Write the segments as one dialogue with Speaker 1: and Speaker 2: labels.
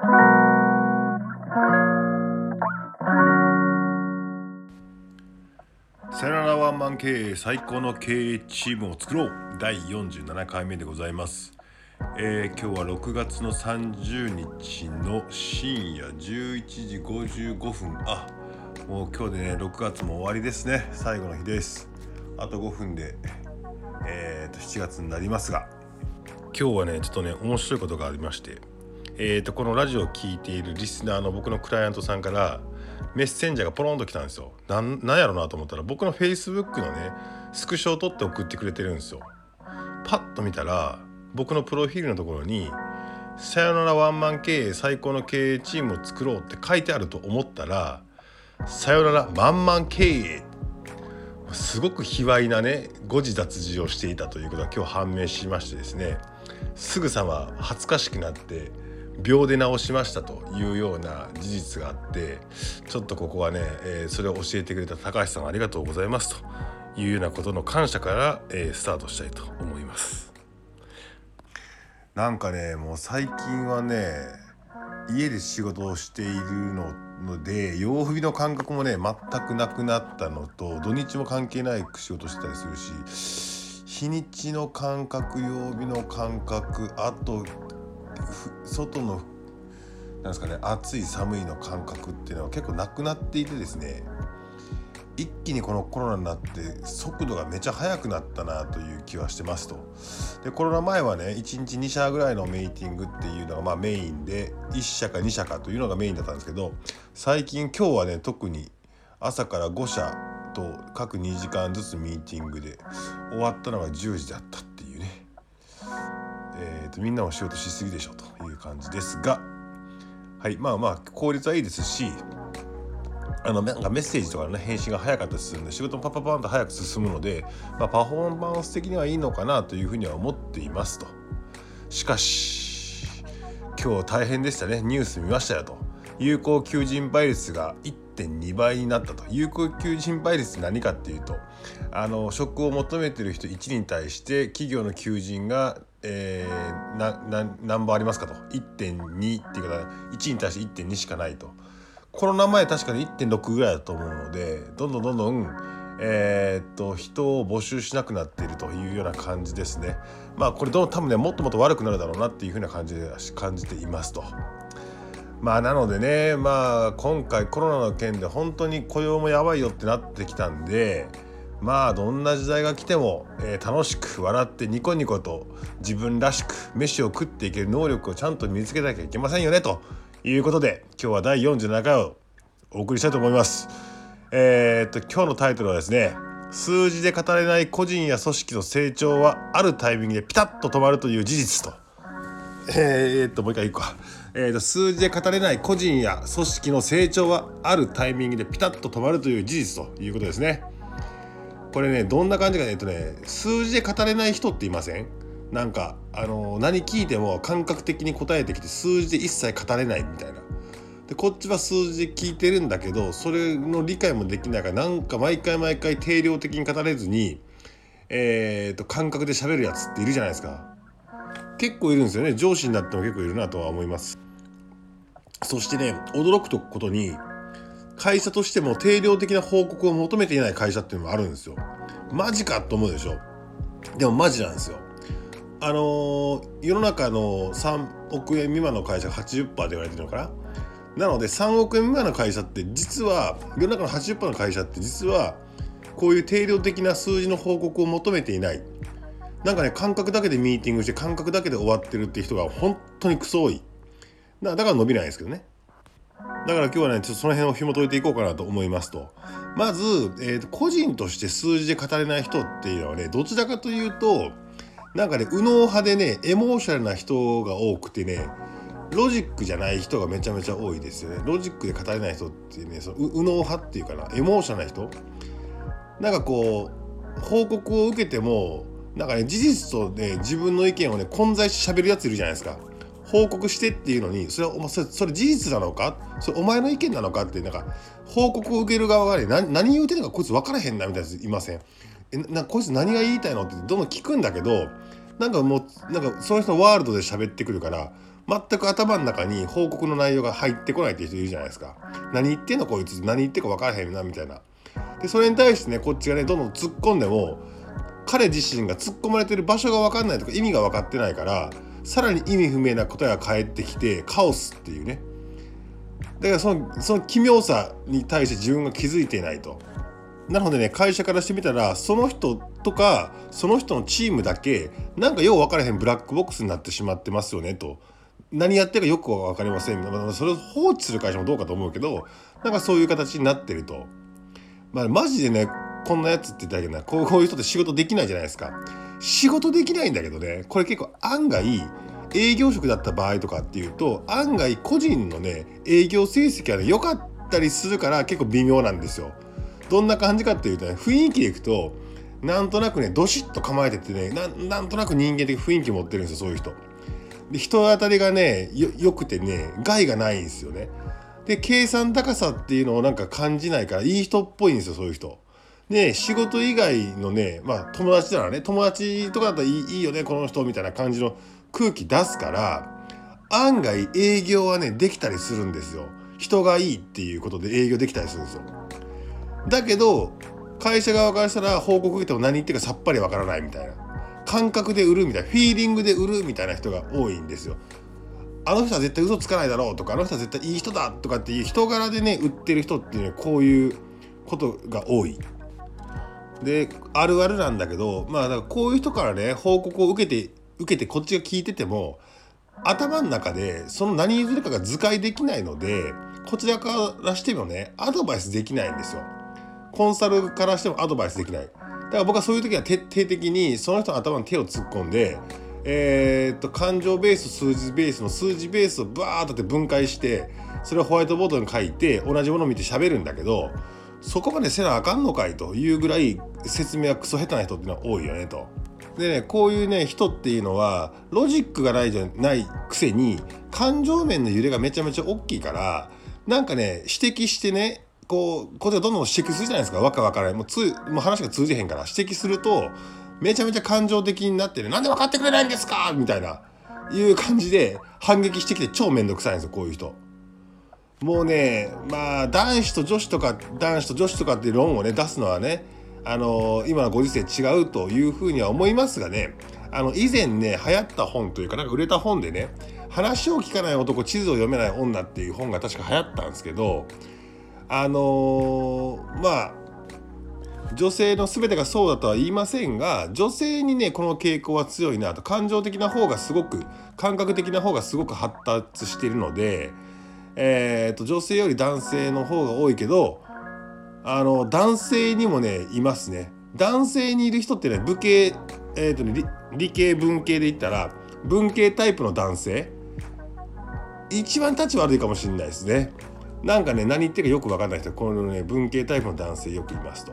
Speaker 1: さよならワンマン経営最高の経営チームを作ろう。第47回目でございます、えー今日は6月の30日の深夜11時55分。あもう今日でね6月も終わりですね。最後の日です。あと5分でえーと7月になりますが。今日はねちょっとね面白いことがありまして。えーとこのラジオを聞いているリスナーの僕のクライアントさんからメッセンジャーがポロンと来たんですよ。なんやろなと思ったら僕の Facebook のねスクショを撮って送ってくれてるんですよ。パッと見たら僕のプロフィールのところに「さよならワンマン経営最高の経営チームを作ろう」って書いてあると思ったら「さよならマンマン経営」すごく卑猥なね誤字脱字をしていたということが今日判明しましてですねすぐさま恥ずかしくなって秒で直しましたというような事実があってちょっとここはね、えーそれを教えてくれた高橋さんありがとうございますというようなことの感謝から、えースタートしたいと思います。なんかねもう最近はね家で仕事をしているので曜日の感覚もね全くなくなったのと土日も関係ない仕事してたりするし日にちの感覚曜日の感覚あと外のなんですかね暑い寒いの感覚っていうのは結構なくなっていてですね一気にこのコロナになって速度がめちゃ速くなったなという気はしてますと。でコロナ前はね1日2社ぐらいのメイティングっていうのがまあメインで1社か2社かというのがメインだったんですけど最近今日はね特に朝から5社と各2時間ずつミーティングで終わったのが10時だったとみんなも仕事しすぎでしょという感じですがはいまあまあ効率はいいですしあのなんかメッセージとかの、ね、返信が早かったりするんで仕事もパパパンと早く進むので、まあ、パフォーマンス的にはいいのかなというふうには思っていますと。しかし今日大変でしたね。ニュース見ましたよと。有効求人倍率が1.2倍になったと。有効求人倍率って何かっていうとあの職を求めてる人1人に対して企業の求人が、えーなな何本ありますかと1.2っていうか1に対して1.2しかないと。コロナ前確かに1.6ぐらいだと思うのでどんどんどんどん、えっと人を募集しなくなっているというような感じですね。まあこれどんどん多分ねもっともっと悪くなるだろうなっていうふうな感じで感じていますと。まあなのでねまあ今回コロナの件で本当に雇用もやばいよってなってきたんでまあどんな時代が来ても、えー楽しく笑ってニコニコと自分らしく飯を食っていける能力をちゃんと身につけなきゃいけませんよねということで今日は第47回をお送りしたいと思います。えーっと今日のタイトルはですね数字で語れない個人や組織の成長はあるタイミングでピタッと止まるという事実と。えーっともう一回いくか、えーっと数字で語れない個人や組織の成長はあるタイミングでピタッと止まるという事実ということですね。これねどんな感じかねえとね数字で語れない人っていません？なんかあの何聞いても感覚的に答えてきて数字で一切語れないみたいな。でこっちは数字で聞いてるんだけどそれの理解もできないからなんか毎回毎回定量的に語れずに、えー、と感覚で喋るやつっているじゃないですか。結構いるんですよね上司になっても結構いるなとは思います。そしてね驚くことに会社としても定量的な報告を求めていない会社っていうのもあるんですよ。マジかと思うでしょ。でもマジなんですよ。あのー世の中の3億円未満の会社が80%って言われてるのかな。なので3億円未満の会社って実は世の中の80%の会社って実はこういう定量的な数字の報告を求めていない。なんかね感覚だけでミーティングして感覚だけで終わってるって人が本当にクソ多い。だから伸びないですけどね。だから今日はねちょっとその辺を紐解いていこうかなと思いますと。まず、えー個人として数字で語れない人っていうのはねどちらかというとなんかね右脳派でねエモーショナルな人が多くてねロジックじゃない人がめちゃめちゃ多いですよね。ロジックで語れない人ってねその右脳派っていうかなエモーショナルな人。なんかこう報告を受けてもなんかね事実とね自分の意見をね混在して喋るやついるじゃないですか。報告してっていうのにそれはお前それそれ事実なのか？それお前の意見なのかってなんか報告を受ける側がね何言うてんのかこいつ分からへんなみたいなやついません？えなこいつ何が言いたいのってどんどん聞くんだけどなんかもうなんかその人のワールドで喋ってくるから全く頭の中に報告の内容が入ってこないっていう人いるじゃないですか。何言ってんのこいつ？何言ってんか分からへんなみたいな。でそれに対してねこっちがねどんどん突っ込んでも彼自身が突っ込まれてる場所が分かんないとか意味が分かってないからさらに意味不明な答えが返ってきてカオスっていうねだからそのその奇妙さに対して自分が気づいていないと。なのでね会社からしてみたらその人とかその人のチームだけなんかよう分からへんブラックボックスになってしまってますよねと。何やってるかよく分かりませんそれを放置する会社もどうかと思うけどなんかそういう形になってると。まあ、マジでねこんなやつって言ったらいけなこういう人って仕事できないじゃないですか。仕事できないんだけどねこれ結構案外営業職だった場合とかっていうと案外個人のね営業成績はね良かったりするから結構微妙なんですよ。どんな感じかっていうとね雰囲気でいくとなんとなくねどしっと構えててねなんとなく人間的雰囲気持ってるんですよそういう人。で人当たりがねよくてね害がないんですよね。で計算高さっていうのをなんか感じないからいい人っぽいんですよそういう人。で仕事以外のねまあ友達ならね友達とかだったらいいいいよねこの人みたいな感じの空気出すから案外営業はねできたりするんですよ。人がいいっていうことで営業できたりするんですよ。だけど会社側からしたら報告受けても何言ってるかさっぱりわからないみたいな感覚で売るみたいなフィーリングで売るみたいな人が多いんですよ。あの人は絶対嘘つかないだろうとかあの人は絶対いい人だとかっていう人柄でね売ってる人っていうのはこういうことが多い。であるあるなんだけどまあだからこういう人からね報告を受けて受けてこっちが聞いてても頭の中でその何譲るかが図解できないのでこちらからしてもねアドバイスできないんですよ。コンサルからしてもアドバイスできない。だから僕はそういう時は徹底的にその人の頭に手を突っ込んで、えー、っと感情ベース数字ベースの数字ベースをバーッとって分解してそれをホワイトボードに書いて同じものを見て喋るんだけどそこまでせなあかんのかいというぐらい説明はクソ下手な人っていうのは多いよねと。でねこういうね人っていうのはロジックがないじゃないくせに感情面の揺れがめちゃめちゃ大きいからなんかね指摘してねこうこっちがどんどん指摘するじゃないですかわかわからないもうつもう話が通じへんから指摘するとめちゃめちゃ感情的になってねなんで分かってくれないんですかみたいないう感じで反撃してきて超めんどくさいんですよこういう人。もうねまあ男子と女子とか男子と女子とかって論をね出すのはねあの今のご時世違うというふうには思いますがねあの以前ね流行った本というかなんか売れた本でね「話を聞かない男地図を読めない女」っていう本が確か流行ったんですけどあのー、まあ女性の全てがそうだとは言いませんが女性にねこの傾向は強いなと感情的な方がすごく感覚的な方がすごく発達しているので、えーと、女性より男性の方が多いけどあの男性にもねいますね男性にいる人ってね武系、えーとね、理理系文系で言ったら文系タイプの男性一番立ち悪いかもしれないですね。なんかね何言ってるかよく分かんない人このね文系タイプの男性よくいますと。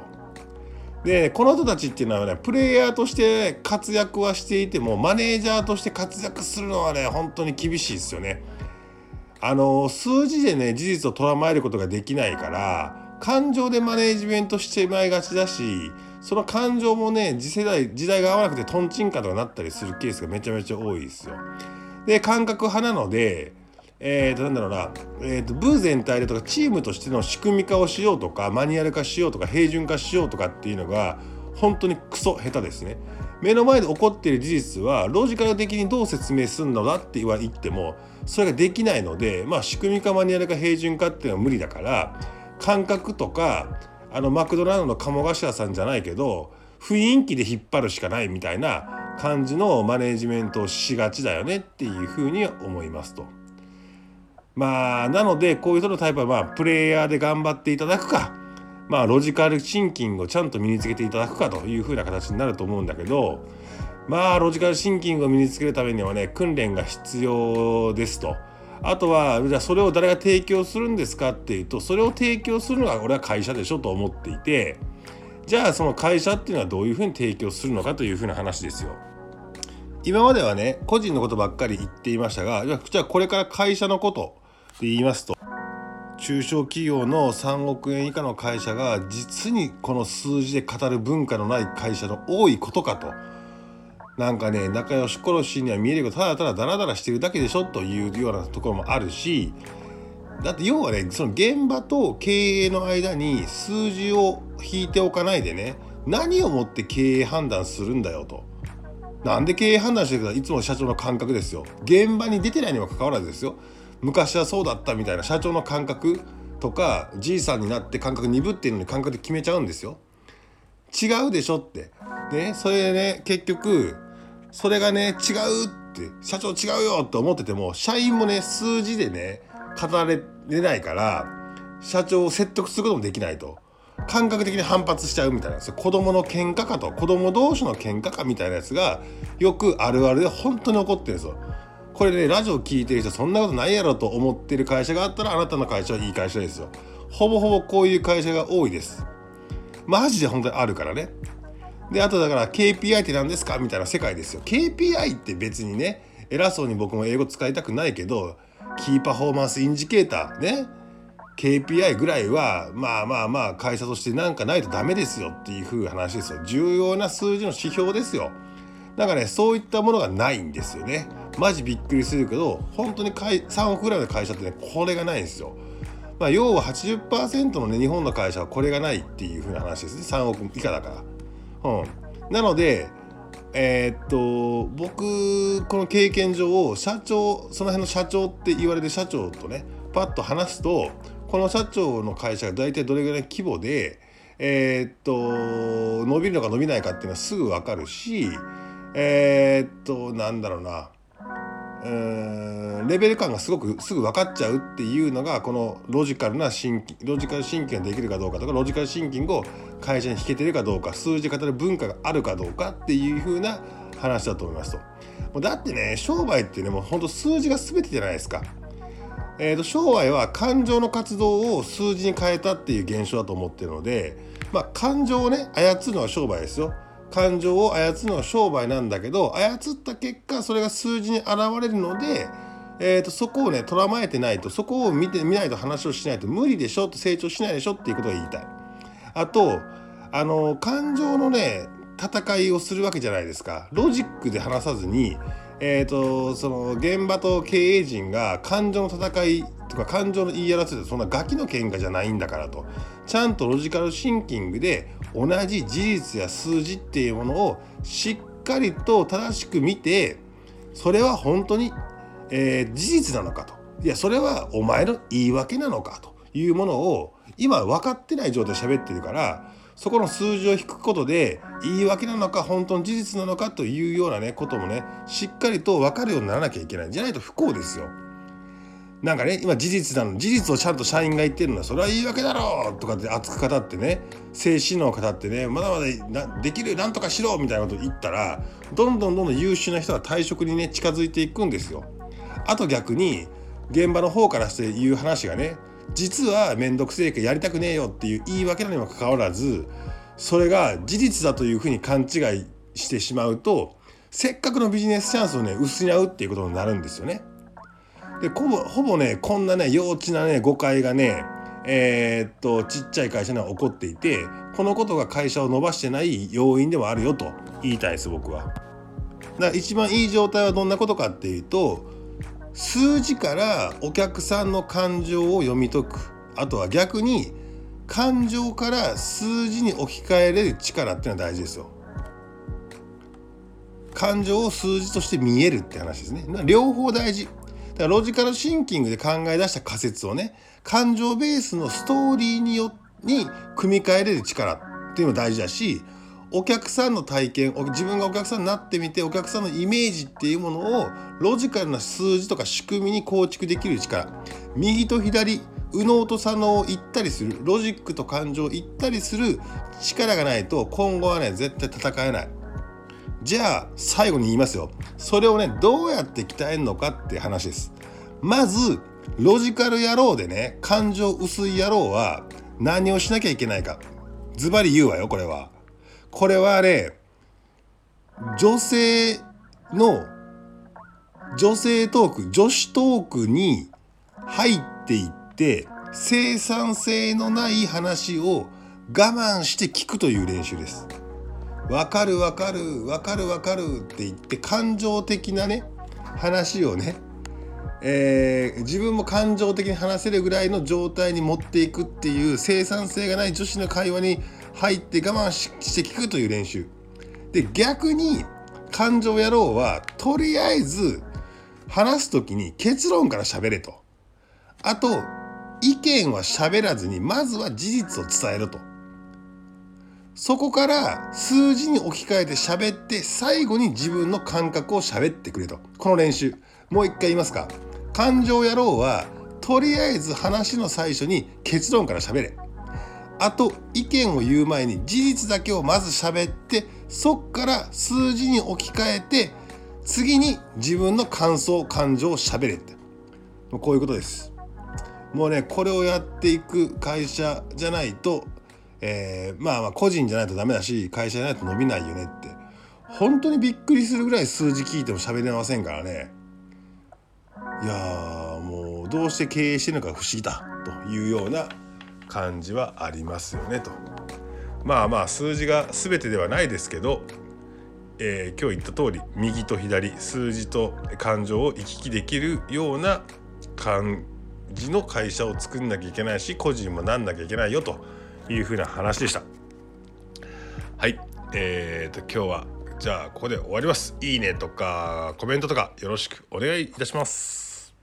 Speaker 1: でこの人たちっていうのはねプレイヤーとして活躍はしていてもマネージャーとして活躍するのはね本当に厳しいですよね。あの数字でね事実を捉まえることができないから感情でマネージメントしてまいがちだしその感情もね次世代時代が合わなくてトンチンカンとかなったりするケースがめちゃめちゃ多いですよ。で感覚派なのでえー、となんだろうな、えー、と部全体でとかチームとしての仕組み化をしようとかマニュアル化しようとか平準化しようとかっていうのが本当にクソ下手ですね。目の前で起こっている事実はロジカル的にどう説明するのだって言わ言ってもそれができないので、まあ、仕組み化マニュアル化平準化っていうのは無理だから感覚とかあのマクドナルドの鴨頭さんじゃないけど雰囲気で引っ張るしかないみたいな感じのマネジメントをしがちだよねっていうふうに思いますと。まあなのでこういう人のタイプはまあプレイヤーで頑張っていただくかまあロジカルシンキングをちゃんと身につけていただくかというふうな形になると思うんだけどまあロジカルシンキングを身につけるためにはね訓練が必要ですと。あとはじゃあそれを誰が提供するんですかっていうとそれを提供するのが俺は会社でしょと思っていてじゃあその会社っていうのはどういうふうに提供するのかというふうな話ですよ。今まではね個人のことばっかり言っていましたがじゃあこれから会社のことで言いますと中小企業の3億円以下の会社が実にこの数字で語る文化のない会社の多いことかとなんかね仲良し殺しには見えるけどただただダラダラしてるだけでしょというようなところもあるしだって要はねその現場と経営の間に数字を引いておかないでね何をもって経営判断するんだよと。なんで経営判断してるかいつも社長の感覚ですよ。現場に出てないにもかかわらずですよ。昔はそうだったみたいな社長の感覚とかじいさんになって感覚鈍っているのに感覚で決めちゃうんですよ。違うでしょって。ね、それでね結局それがね違うって社長違うよって思ってても社員もね数字でね語れないから社長を説得することもできないと。感覚的に反発しちゃうみたいな子供の喧嘩かと子供同士の喧嘩かみたいなやつがよくあるあるで本当に起こってるんですよ。これねラジオ聞いてる人そんなことないやろと思ってる会社があったらあなたの会社はいい会社ですよ。ほぼほぼこういう会社が多いです。マジで本当にあるからね。であとだから KPI って何ですかみたいな世界ですよ。KPI って別にね偉そうに僕も英語使いたくないけど Key Performance Indicator ね KPI ぐらいはまあまあまあ会社としてなんかないとダメですよっていう風話ですよ重要な数字の指標ですよだからねそういったものがないんですよねマジびっくりするけど本当に3億ぐらいの会社ってねこれがないんですよ。まあ要は80%のね日本の会社はこれがないっていう風な話ですね。3億以下だから。うん。なのでえー、っと僕この経験上社長その辺の社長って言われる社長とねパッと話すとこの社長の会社が大体どれぐらい規模で、えー、っと伸びるのか伸びないかっていうのはすぐ分かるしえー、っとなんだろうな。うんレベル感がすごくすぐ分かっちゃうっていうのがこのロジカルなシンキロジカルシンキングができるかどうかとかロジカルシンキングを会社に引けてるかどうか数字語る文化があるかどうかっていう風な話だと思いますと。もうだってね商売ってねもうほんと数字が全てじゃないですか。えーと、商売は感情の活動を数字に変えたっていう現象だと思ってるので、まあ、感情をね操るのは商売ですよ。感情を操るのは商売なんだけど操った結果それが数字に現れるので、えーと、そこをねとらまえてないとそこを見てみないと話をしないと無理でしょと成長しないでしょっていうことが言いたい。あとあの感情のね戦いをするわけじゃないですか。ロジックで話さずにえーと、その現場と経営陣が感情の戦いとか感情の言い争いってそんなガキの喧嘩じゃないんだからと。ちゃんとロジカルシンキングで同じ事実や数字っていうものをしっかりと正しく見てそれは本当に、えー、事実なのかと。いやそれはお前の言い訳なのかというものを今分かってない状態で喋ってるからそこの数字を引くことで言い訳なのか本当の事実なのかというようなねこともねしっかりと分かるようにならなきゃいけない。じゃないと不幸ですよ。なんかね今事実なの事実をちゃんと社員が言ってるのはそれは言い訳だろうとかって熱く語ってね精神の語ってねまだまだできるなんとかしろみたいなこと言ったらどんどんどんどん優秀な人が退職にね近づいていくんですよ。あと逆に現場の方からして言う話がね実は面倒くせえかやりたくねえよっていう言い訳なにもかかわらずそれが事実だというふうに勘違いしてしまうとせっかくのビジネスチャンスをね失うっていうことになるんですよね。でほぼほぼねこんなね幼稚なね誤解がねえー、っとちっちゃい会社には起こっていてこのことが会社を伸ばしてない要因でもあるよと言いたいです僕は。だ一番いい状態はどんなことかっていうと数字からお客さんの感情を読み解くあとは逆に感情から数字に置き換えれる力っていうのは大事ですよ。感情を数字として見えるって話ですね。両方大事。だからロジカルシンキングで考え出した仮説をね感情ベースのストーリーによに組み替えれる力っていうのも大事だしお客さんの体験自分がお客さんになってみてお客さんのイメージっていうものをロジカルな数字とか仕組みに構築できる力。右と左右脳と左脳を行ったりするロジックと感情を行ったりする力がないと今後はね絶対戦えない。じゃあ最後に言いますよ。それをねどうやって鍛えるのかって話です。まずロジカル野郎でね感情薄い野郎は何をしなきゃいけないか。ズバリ言うわよこれは。これはね女性の女性トーク女子トークに入っていって生産性のない話を我慢して聞くという練習です。分かる分かる分かる分かるって言って感情的なね話をね、えー、自分も感情的に話せるぐらいの状態に持っていくっていう生産性がない女子の会話に入って我慢して聞くという練習。で逆に感情野郎はとりあえず話す時に結論から喋れと。あと意見は喋らずにまずは事実を伝えろと。そこから数字に置き換えて喋って最後に自分の感覚を喋ってくれと。この練習もう一回言いますか。感情野郎はとりあえず話の最初に結論から喋れ。あと意見を言う前に事実だけをまず喋ってそっから数字に置き換えて次に自分の感想感情を喋れって。こういうことです。もうねこれをやっていく会社じゃないとえー、まあまあ個人じゃないとダメだし会社じゃないと伸びないよねって。本当にびっくりするぐらい数字聞いても喋れませんからね。いやもうどうして経営してるのか不思議だというような感じはありますよねと。まあまあ数字が全てではないですけど、えー、今日言った通り右と左数字と感情を行き来できるような感じの会社を作んなきゃいけないし個人もなんなきゃいけないよと。いうふうな話でした。はい。えーと今日はじゃあここで終わります。いいねとかコメントとかよろしくお願いいたします。